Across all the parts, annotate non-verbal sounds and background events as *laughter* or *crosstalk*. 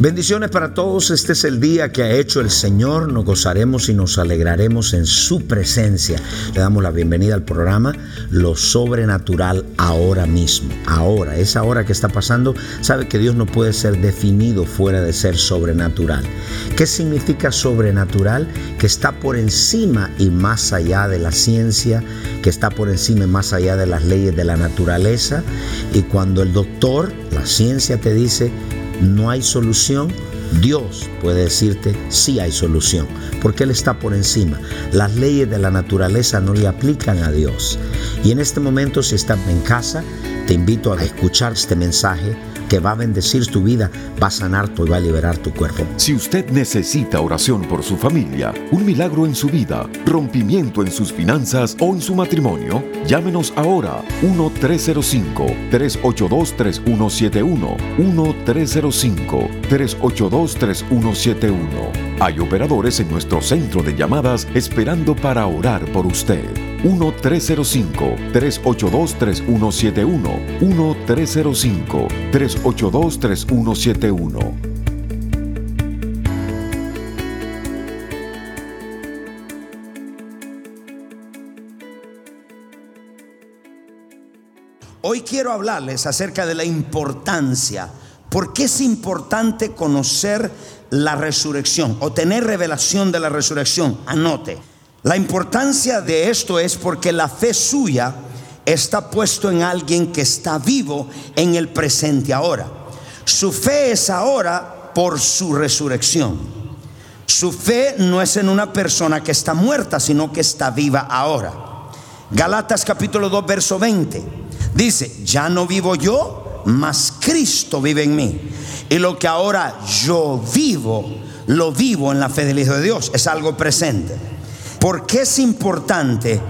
Bendiciones para todos, este es el día que ha hecho el Señor, nos gozaremos y nos alegraremos en su presencia. Le damos la bienvenida al programa Lo Sobrenatural ahora mismo. Ahora, esa hora que está pasando, sabe que Dios no puede ser definido fuera de ser sobrenatural. ¿Qué significa sobrenatural? Que está por encima y más allá de la ciencia, que está por encima y más allá de las leyes de la naturaleza. Y cuando el doctor, la ciencia te dice, no hay solución, Dios puede decirte sí hay solución, porque Él está por encima. Las leyes de la naturaleza no le aplican a Dios. Y en este momento, si estás en casa, te invito a escuchar este mensaje que va a bendecir tu vida, va a sanar tu y va a liberar tu cuerpo. Si usted necesita oración por su familia, un milagro en su vida, rompimiento en sus finanzas o en su matrimonio, llámenos ahora 1-305-382-3171. 1-305-382-3171. Hay operadores en nuestro centro de llamadas esperando para orar por usted. 1-305-382-3171. 1-305-382-3171. Hoy quiero hablarles acerca de la importancia. ¿Por qué es importante conocer la resurrección o tener revelación de la resurrección? Anote. La importancia de esto es porque la fe suya está puesto en alguien que está vivo en el presente ahora. Su fe es ahora por su resurrección. Su fe no es en una persona que está muerta, sino que está viva ahora. Galatas capítulo 2, verso 20. Dice, ya no vivo yo, mas Cristo vive en mí. Y lo que ahora yo vivo, lo vivo en la fe del Hijo de Dios. Es algo presente. ¿Por qué es importante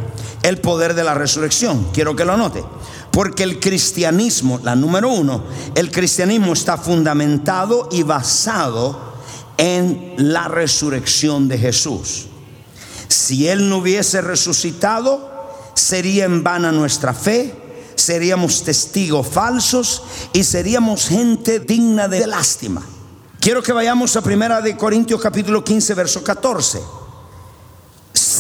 el poder de la resurrección? Quiero que lo note. Porque el cristianismo, la número uno, el cristianismo está fundamentado y basado en la resurrección de Jesús. Si Él no hubiese resucitado, sería en vana nuestra fe, seríamos testigos falsos y seríamos gente digna de lástima. Quiero que vayamos a primera de Corintios capítulo 15 verso 14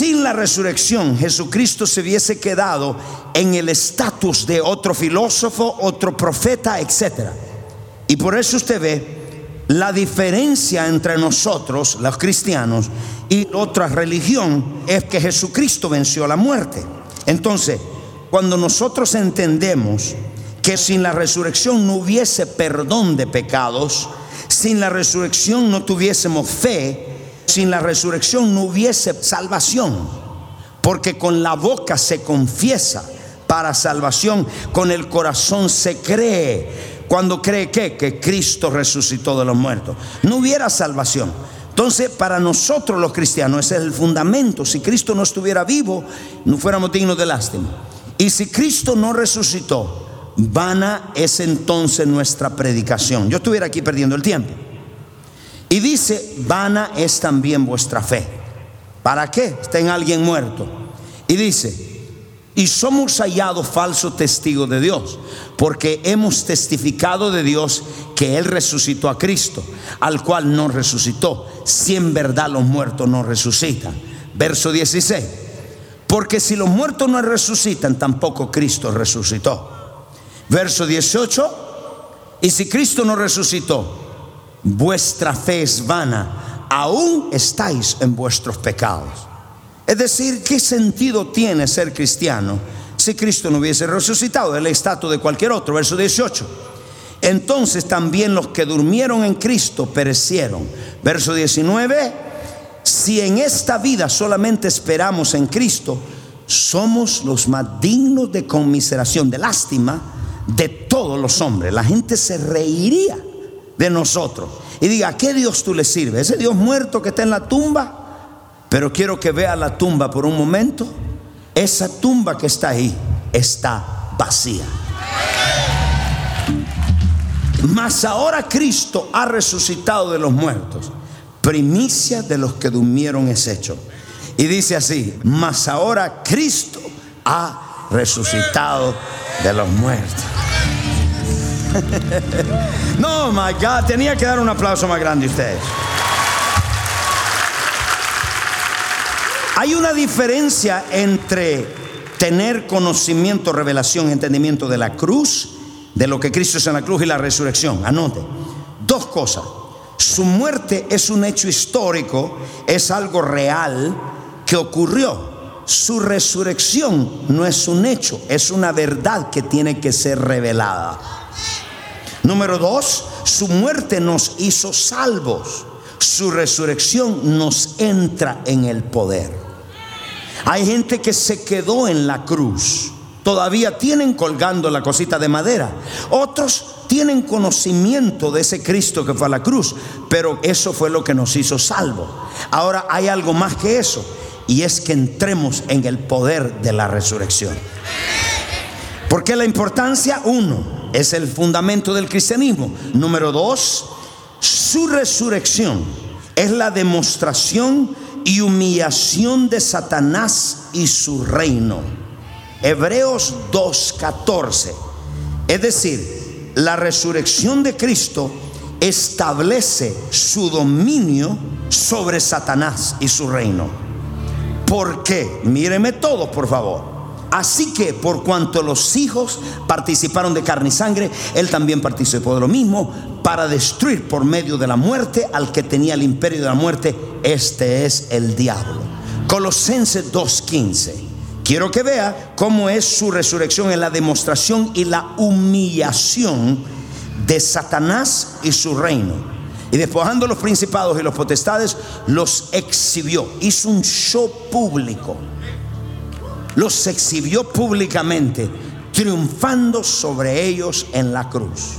sin la resurrección Jesucristo se hubiese quedado en el estatus de otro filósofo, otro profeta, etc. Y por eso usted ve la diferencia entre nosotros, los cristianos, y otra religión es que Jesucristo venció la muerte. Entonces, cuando nosotros entendemos que sin la resurrección no hubiese perdón de pecados, sin la resurrección no tuviésemos fe, sin la resurrección no hubiese salvación, porque con la boca se confiesa para salvación, con el corazón se cree. Cuando cree que, que Cristo resucitó de los muertos, no hubiera salvación. Entonces, para nosotros los cristianos ese es el fundamento. Si Cristo no estuviera vivo, no fuéramos dignos de lástima. Y si Cristo no resucitó, vana es entonces nuestra predicación. Yo estuviera aquí perdiendo el tiempo. Y dice, vana es también vuestra fe. ¿Para qué? Está en alguien muerto. Y dice, y somos hallados falsos testigos de Dios, porque hemos testificado de Dios que Él resucitó a Cristo, al cual no resucitó, si en verdad los muertos no resucitan. Verso 16, porque si los muertos no resucitan, tampoco Cristo resucitó. Verso 18, y si Cristo no resucitó, vuestra fe es vana, aún estáis en vuestros pecados. Es decir, ¿qué sentido tiene ser cristiano si Cristo no hubiese resucitado? El estatus de cualquier otro, verso 18. Entonces también los que durmieron en Cristo perecieron. Verso 19, si en esta vida solamente esperamos en Cristo, somos los más dignos de conmiseración, de lástima de todos los hombres. La gente se reiría de nosotros. Y diga, ¿a qué Dios tú le sirves? ¿Ese Dios muerto que está en la tumba? Pero quiero que vea la tumba por un momento esa tumba que está ahí está vacía. Mas ahora Cristo ha resucitado de los muertos. Primicia de los que durmieron es hecho. Y dice así, mas ahora Cristo ha resucitado de los muertos. *laughs* no, my God, tenía que dar un aplauso más grande a ustedes. Hay una diferencia entre tener conocimiento, revelación, entendimiento de la cruz, de lo que Cristo es en la cruz y la resurrección. Anote. Dos cosas. Su muerte es un hecho histórico, es algo real que ocurrió. Su resurrección no es un hecho, es una verdad que tiene que ser revelada. Número dos, su muerte nos hizo salvos. Su resurrección nos entra en el poder. Hay gente que se quedó en la cruz. Todavía tienen colgando la cosita de madera. Otros tienen conocimiento de ese Cristo que fue a la cruz. Pero eso fue lo que nos hizo salvo. Ahora hay algo más que eso. Y es que entremos en el poder de la resurrección. Porque la importancia, uno, es el fundamento del cristianismo. Número dos, su resurrección es la demostración y humillación de Satanás y su reino. Hebreos 2.14. Es decir, la resurrección de Cristo establece su dominio sobre Satanás y su reino. ¿Por qué? Míreme todo, por favor. Así que por cuanto los hijos participaron de carne y sangre, él también participó de lo mismo para destruir por medio de la muerte al que tenía el imperio de la muerte. Este es el diablo. Colosenses 2.15. Quiero que vea cómo es su resurrección en la demostración y la humillación de Satanás y su reino. Y despojando los principados y los potestades, los exhibió. Hizo un show público los exhibió públicamente, triunfando sobre ellos en la cruz.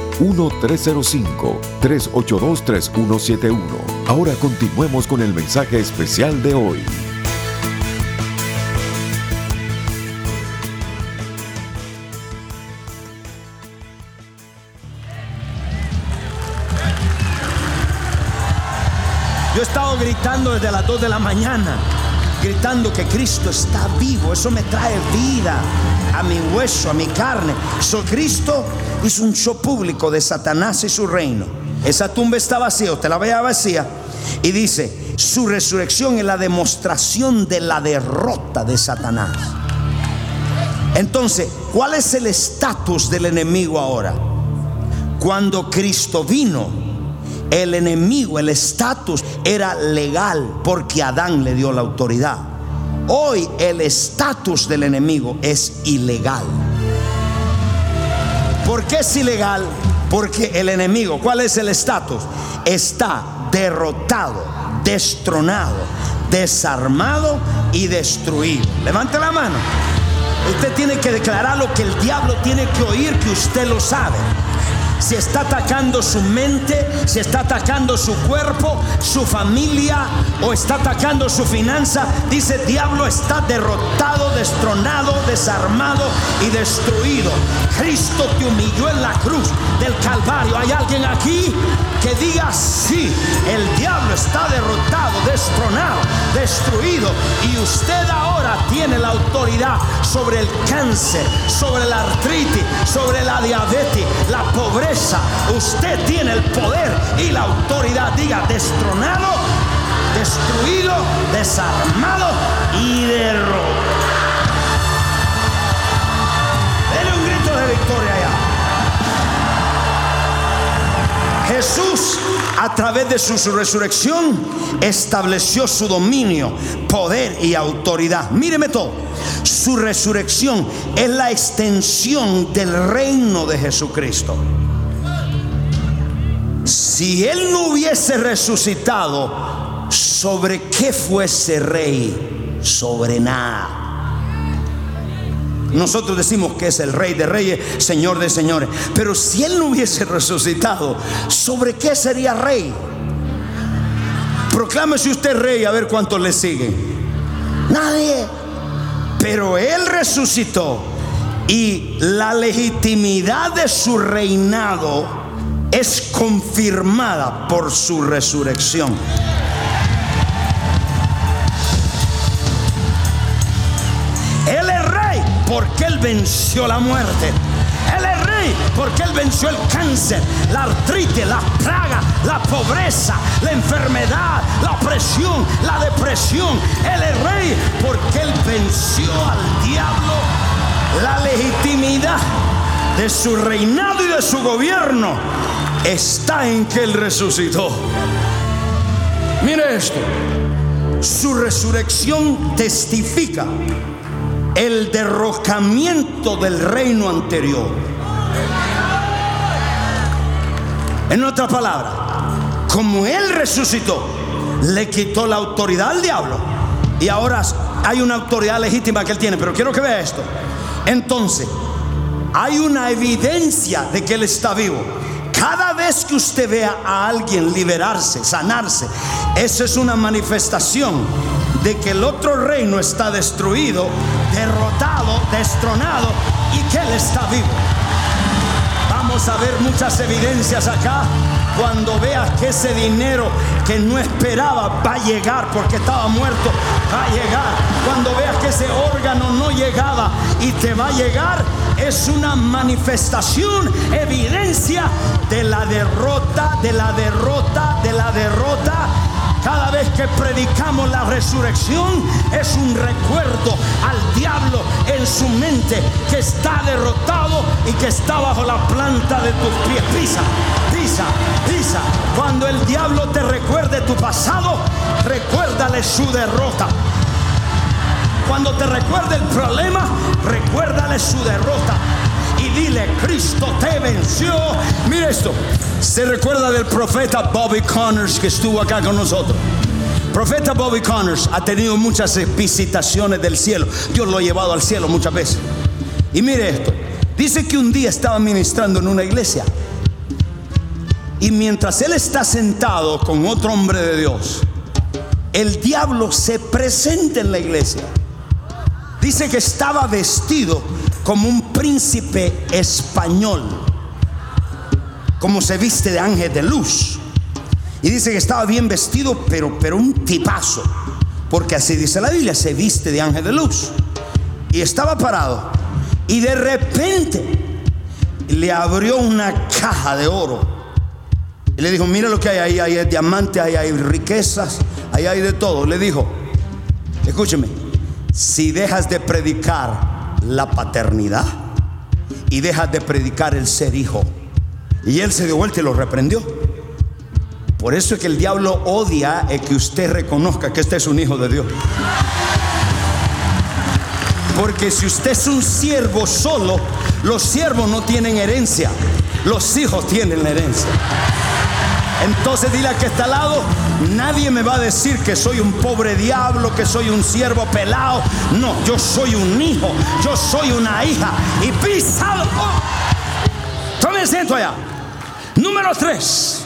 1-305-382-3171. Ahora continuemos con el mensaje especial de hoy. Yo he estado gritando desde las 2 de la mañana, gritando que Cristo está vivo. Eso me trae vida a mi hueso, a mi carne. So, Cristo hizo un show público de Satanás y su reino. Esa tumba está vacía, usted la veía vacía. Y dice, su resurrección es la demostración de la derrota de Satanás. Entonces, ¿cuál es el estatus del enemigo ahora? Cuando Cristo vino, el enemigo, el estatus era legal porque Adán le dio la autoridad. Hoy el estatus del enemigo es ilegal. ¿Por qué es ilegal? Porque el enemigo, ¿cuál es el estatus? Está derrotado, destronado, desarmado y destruido. Levante la mano. Usted tiene que declarar lo que el diablo tiene que oír, que usted lo sabe si está atacando su mente, si está atacando su cuerpo, su familia o está atacando su finanza, dice diablo está derrotado, destronado, desarmado y destruido. Cristo te humilló en la cruz del Calvario. ¿Hay alguien aquí que diga sí? El diablo está derrotado, destronado, destruido y usted ahora tiene la autoridad sobre el cáncer, sobre la artritis, sobre la diabetes, la pobreza usted tiene el poder y la autoridad. Diga, destronado, destruido, desarmado y derrotado. Denle un grito de victoria allá. Jesús, a través de su resurrección, estableció su dominio, poder y autoridad. Míreme todo. Su resurrección es la extensión del reino de Jesucristo. Si Él no hubiese resucitado, ¿sobre qué fuese rey? Sobre nada. Nosotros decimos que es el rey de reyes, señor de señores. Pero si Él no hubiese resucitado, ¿sobre qué sería rey? Proclámese usted rey a ver cuántos le siguen. Nadie. Pero Él resucitó y la legitimidad de su reinado es confirmada por su resurrección. porque Él venció la muerte. Él es rey porque Él venció el cáncer, la artritis, la plaga, la pobreza, la enfermedad, la presión, la depresión. Él es rey porque Él venció al diablo. La legitimidad de su reinado y de su gobierno está en que Él resucitó. Mire esto. Su resurrección testifica el derrocamiento del reino anterior. En otra palabra, como Él resucitó, le quitó la autoridad al diablo. Y ahora hay una autoridad legítima que Él tiene. Pero quiero que vea esto. Entonces, hay una evidencia de que Él está vivo. Vez que usted vea a alguien liberarse, sanarse, eso es una manifestación de que el otro reino está destruido derrotado, destronado y que Él está vivo. Vamos a ver muchas evidencias acá cuando veas que ese dinero que no esperaba va a llegar porque estaba muerto, va a llegar. Cuando veas ese órgano no llegaba y te va a llegar, es una manifestación, evidencia de la derrota, de la derrota, de la derrota cada vez que predicamos la resurrección es un recuerdo al diablo en su mente que está derrotado y que está bajo la planta de tus pies. Pisa, pisa, pisa. Cuando el diablo te recuerde tu pasado, recuérdale su derrota. Cuando te recuerde el problema, recuérdale su derrota y dile, Cristo te venció. Mire esto, se recuerda del profeta Bobby Connors que estuvo acá con nosotros. Profeta Bobby Connors ha tenido muchas visitaciones del cielo. Dios lo ha llevado al cielo muchas veces. Y mire esto, dice que un día estaba ministrando en una iglesia. Y mientras él está sentado con otro hombre de Dios, el diablo se presenta en la iglesia. Dice que estaba vestido como un príncipe español, como se viste de ángel de luz. Y dice que estaba bien vestido, pero, pero un tipazo, porque así dice la Biblia, se viste de ángel de luz. Y estaba parado. Y de repente le abrió una caja de oro. Y le dijo, mira lo que hay ahí, hay diamantes, ahí hay riquezas, ahí hay de todo. Le dijo, escúcheme, si dejas de predicar la paternidad y deja de predicar el ser hijo. Y él se dio vuelta y lo reprendió. Por eso es que el diablo odia el que usted reconozca que este es un hijo de Dios. Porque si usted es un siervo solo, los siervos no tienen herencia, los hijos tienen la herencia. Entonces dile a que está al lado, nadie me va a decir que soy un pobre diablo, que soy un siervo pelado. No, yo soy un hijo, yo soy una hija. Y pisado. Oh. Tome asiento allá. Número tres,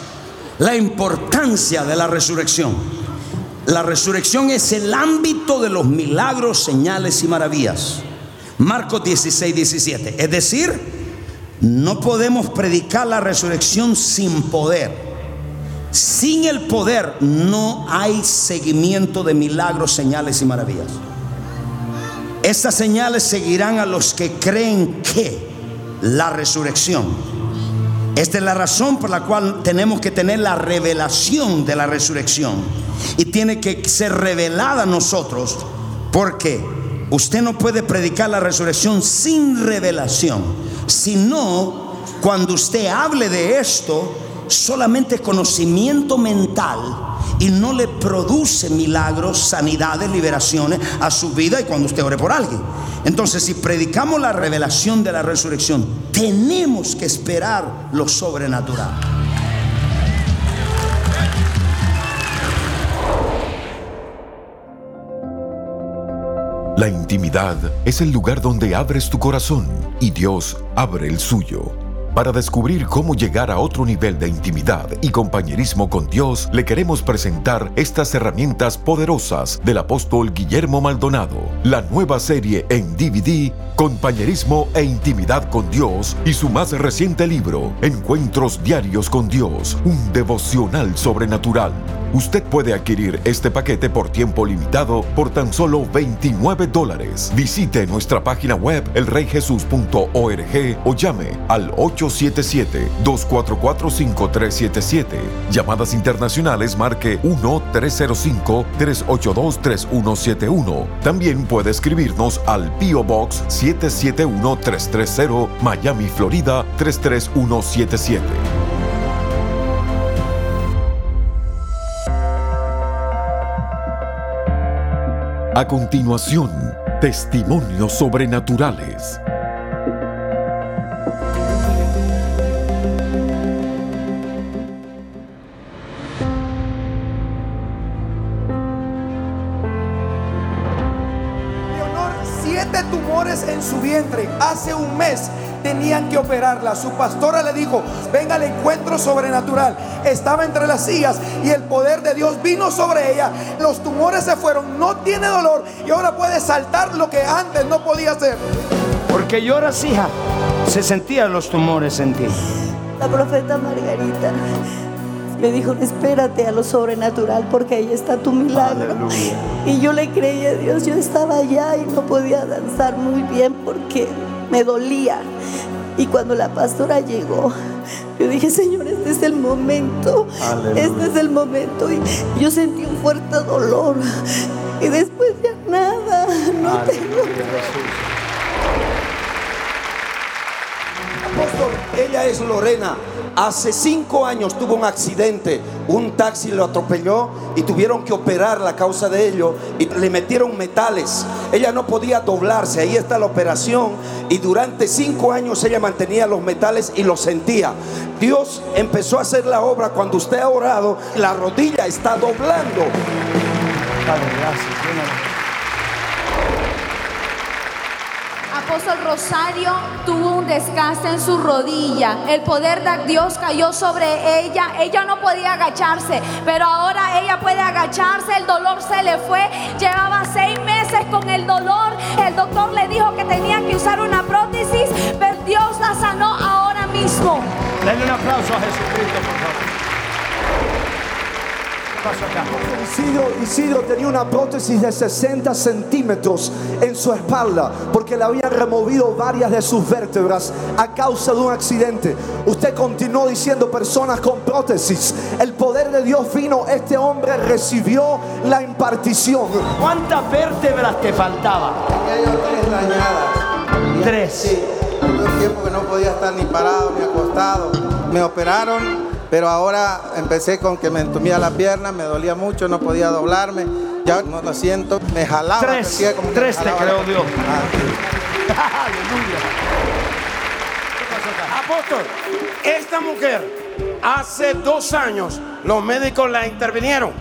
la importancia de la resurrección. La resurrección es el ámbito de los milagros, señales y maravillas. Marcos 16, 17. Es decir, no podemos predicar la resurrección sin poder. Sin el poder no hay seguimiento de milagros, señales y maravillas. Estas señales seguirán a los que creen que la resurrección. Esta es la razón por la cual tenemos que tener la revelación de la resurrección. Y tiene que ser revelada a nosotros porque usted no puede predicar la resurrección sin revelación. Sino, cuando usted hable de esto, solamente conocimiento mental y no le produce milagros, sanidades, liberaciones a su vida y cuando usted ore por alguien. Entonces, si predicamos la revelación de la resurrección, tenemos que esperar lo sobrenatural. La intimidad es el lugar donde abres tu corazón y Dios abre el suyo. Para descubrir cómo llegar a otro nivel de intimidad y compañerismo con Dios, le queremos presentar estas herramientas poderosas del apóstol Guillermo Maldonado, la nueva serie en DVD, Compañerismo e Intimidad con Dios, y su más reciente libro, Encuentros Diarios con Dios, un devocional sobrenatural. Usted puede adquirir este paquete por tiempo limitado por tan solo 29 dólares. Visite nuestra página web elreyjesus.org o llame al 877-244-5377. Llamadas internacionales marque 1-305-382-3171. También puede escribirnos al P.O. Box 771-330 Miami, Florida 33177. A continuación, testimonios sobrenaturales. Su vientre. Hace un mes tenían que operarla. Su pastora le dijo, venga al encuentro sobrenatural. Estaba entre las sillas y el poder de Dios vino sobre ella. Los tumores se fueron, no tiene dolor y ahora puede saltar lo que antes no podía hacer. Porque lloras, hija. Se sentían los tumores en ti. La profeta Margarita me dijo, espérate a lo sobrenatural porque ahí está tu milagro. Y yo le creí a Dios, yo estaba allá y no podía danzar muy bien porque me dolía. Y cuando la pastora llegó, yo dije, Señor, este es el momento. Este es el momento. Y yo sentí un fuerte dolor. Y después ya nada. No tengo. Apóstol, ella es Lorena. Hace cinco años tuvo un accidente. Un taxi lo atropelló y tuvieron que operar la causa de ello. Y le metieron metales. Ella no podía doblarse. Ahí está la operación. Y durante cinco años ella mantenía los metales y los sentía. Dios empezó a hacer la obra cuando usted ha orado. La rodilla está doblando. Gracias. Apóstol Rosario tuvo un desgaste en su rodilla. El poder de Dios cayó sobre ella. Ella no podía agacharse, pero ahora ella puede agacharse. El dolor se le fue. Llevaba seis meses con el dolor. El doctor le dijo que tenía que usar una prótesis, pero Dios la sanó ahora mismo. Denle un aplauso a Jesucristo, por favor. ¿Qué pasó acá? Isidro, Isidro tenía una prótesis de 60 centímetros en su espalda porque le habían removido varias de sus vértebras a causa de un accidente. Usted continuó diciendo personas con prótesis. El poder de Dios vino, este hombre recibió la impartición. ¿Cuántas vértebras te faltaban? Tenía yo tres dañadas. Tres. Sí, un tiempo que no podía estar ni parado ni acostado. Me operaron, pero ahora empecé con que me entumía la pierna, me dolía mucho, no podía doblarme. Ya no lo siento, me jalaba. Tres, como tres te jalaba la- Dios. Ah. Apóstol, esta mujer hace dos años los médicos la intervinieron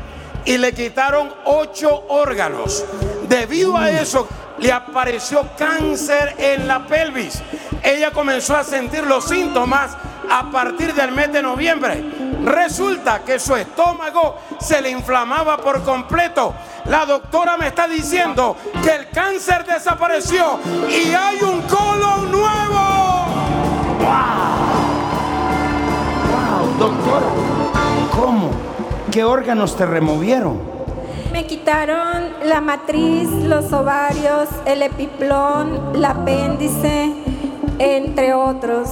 y le quitaron ocho órganos. Debido a eso le apareció cáncer en la pelvis. Ella comenzó a sentir los síntomas a partir del mes de noviembre. Resulta que su estómago se le inflamaba por completo. La doctora me está diciendo que el cáncer desapareció y hay un colon nuevo. Wow, doctor. ¿Cómo? ¿Qué órganos te removieron? Me quitaron la matriz, los ovarios, el epiplón, el apéndice, entre otros.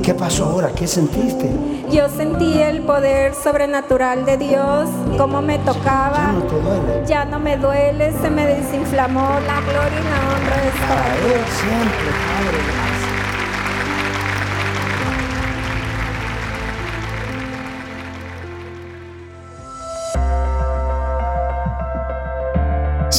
¿Qué pasó ahora? ¿Qué sentiste? Yo sentí el poder sobrenatural de Dios, cómo me tocaba. Ya no te duele. Ya no me duele, se me desinflamó. La gloria y la honra Para Dios. Siempre, Padre,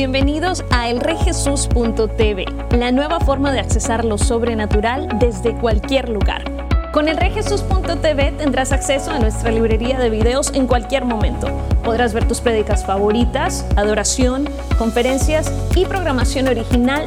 Bienvenidos a elreyjesus.tv, la nueva forma de accesar lo sobrenatural desde cualquier lugar. Con elreyjesus.tv tendrás acceso a nuestra librería de videos en cualquier momento. Podrás ver tus prédicas favoritas, adoración, conferencias y programación original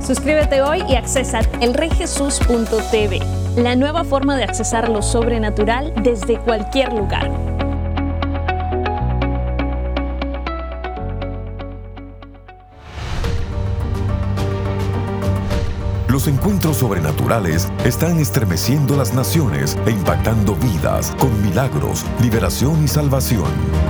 Suscríbete hoy y accesa elreyjesus.tv, la nueva forma de accesar lo sobrenatural desde cualquier lugar. Los encuentros sobrenaturales están estremeciendo las naciones e impactando vidas con milagros, liberación y salvación.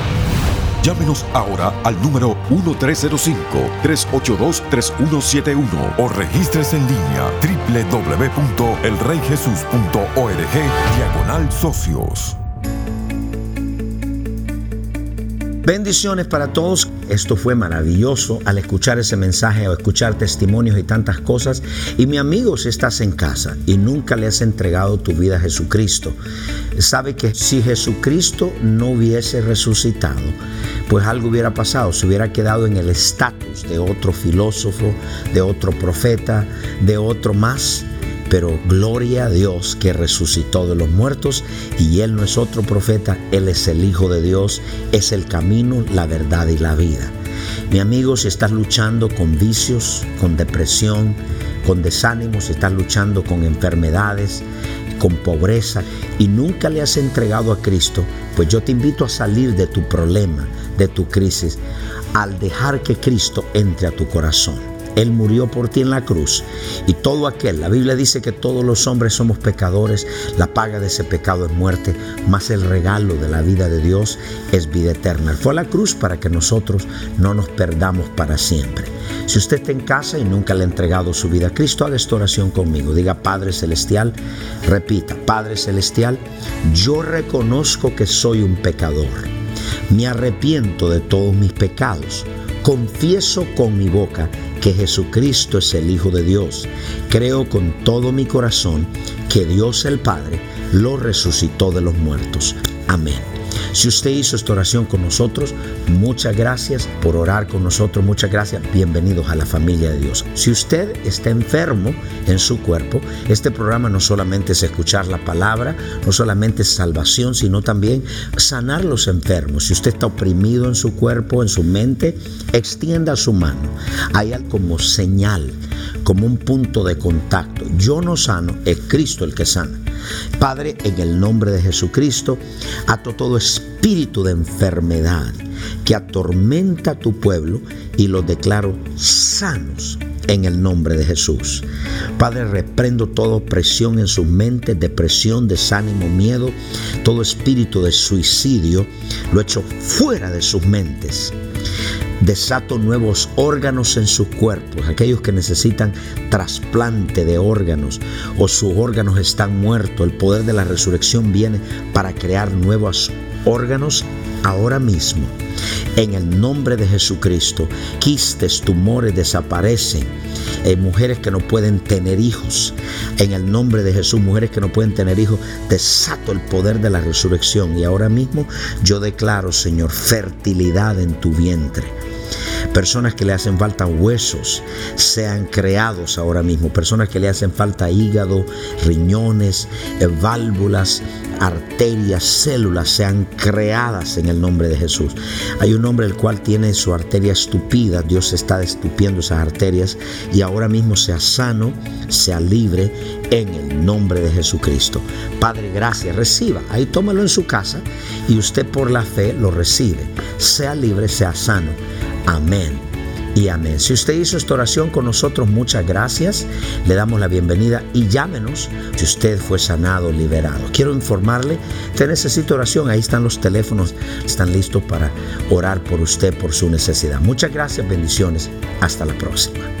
Llámenos ahora al número 1305-382-3171 o regístrese en línea www.elreyjesus.org diagonal socios. Bendiciones para todos. Esto fue maravilloso al escuchar ese mensaje o escuchar testimonios y tantas cosas. Y mi amigo, si estás en casa y nunca le has entregado tu vida a Jesucristo, sabe que si Jesucristo no hubiese resucitado, pues algo hubiera pasado, se hubiera quedado en el estatus de otro filósofo, de otro profeta, de otro más pero gloria a Dios que resucitó de los muertos y Él no es otro profeta, Él es el Hijo de Dios, es el camino, la verdad y la vida. Mi amigo, si estás luchando con vicios, con depresión, con desánimo, si estás luchando con enfermedades, con pobreza y nunca le has entregado a Cristo, pues yo te invito a salir de tu problema, de tu crisis, al dejar que Cristo entre a tu corazón. Él murió por ti en la cruz. Y todo aquel, la Biblia dice que todos los hombres somos pecadores, la paga de ese pecado es muerte, mas el regalo de la vida de Dios es vida eterna. Fue a la cruz para que nosotros no nos perdamos para siempre. Si usted está en casa y nunca le ha entregado su vida a Cristo, haga esta oración conmigo. Diga, Padre Celestial, repita, Padre Celestial, yo reconozco que soy un pecador. Me arrepiento de todos mis pecados. Confieso con mi boca que Jesucristo es el Hijo de Dios. Creo con todo mi corazón que Dios el Padre lo resucitó de los muertos. Amén. Si usted hizo esta oración con nosotros, muchas gracias por orar con nosotros, muchas gracias, bienvenidos a la familia de Dios. Si usted está enfermo en su cuerpo, este programa no solamente es escuchar la palabra, no solamente es salvación, sino también sanar los enfermos. Si usted está oprimido en su cuerpo, en su mente, extienda su mano. Hay algo como señal, como un punto de contacto. Yo no sano, es Cristo el que sana. Padre, en el nombre de Jesucristo, ato todo espíritu de enfermedad que atormenta a tu pueblo y los declaro sanos en el nombre de Jesús. Padre, reprendo toda opresión en sus mentes, depresión, desánimo, miedo, todo espíritu de suicidio, lo echo fuera de sus mentes. Desato nuevos órganos en sus cuerpos, aquellos que necesitan trasplante de órganos o sus órganos están muertos. El poder de la resurrección viene para crear nuevos órganos ahora mismo. En el nombre de Jesucristo, quistes, tumores desaparecen. Eh, mujeres que no pueden tener hijos. En el nombre de Jesús, mujeres que no pueden tener hijos, desato el poder de la resurrección. Y ahora mismo yo declaro, Señor, fertilidad en tu vientre personas que le hacen falta huesos sean creados ahora mismo, personas que le hacen falta hígado, riñones, eh, válvulas, arterias, células sean creadas en el nombre de Jesús. Hay un hombre el cual tiene su arteria estupida, Dios está destupiendo esas arterias y ahora mismo sea sano, sea libre en el nombre de Jesucristo. Padre, gracias, reciba, ahí tómalo en su casa y usted por la fe lo recibe. Sea libre, sea sano Amén y amén. Si usted hizo esta oración con nosotros, muchas gracias. Le damos la bienvenida y llámenos si usted fue sanado, liberado. Quiero informarle, usted necesita oración, ahí están los teléfonos, están listos para orar por usted, por su necesidad. Muchas gracias, bendiciones. Hasta la próxima.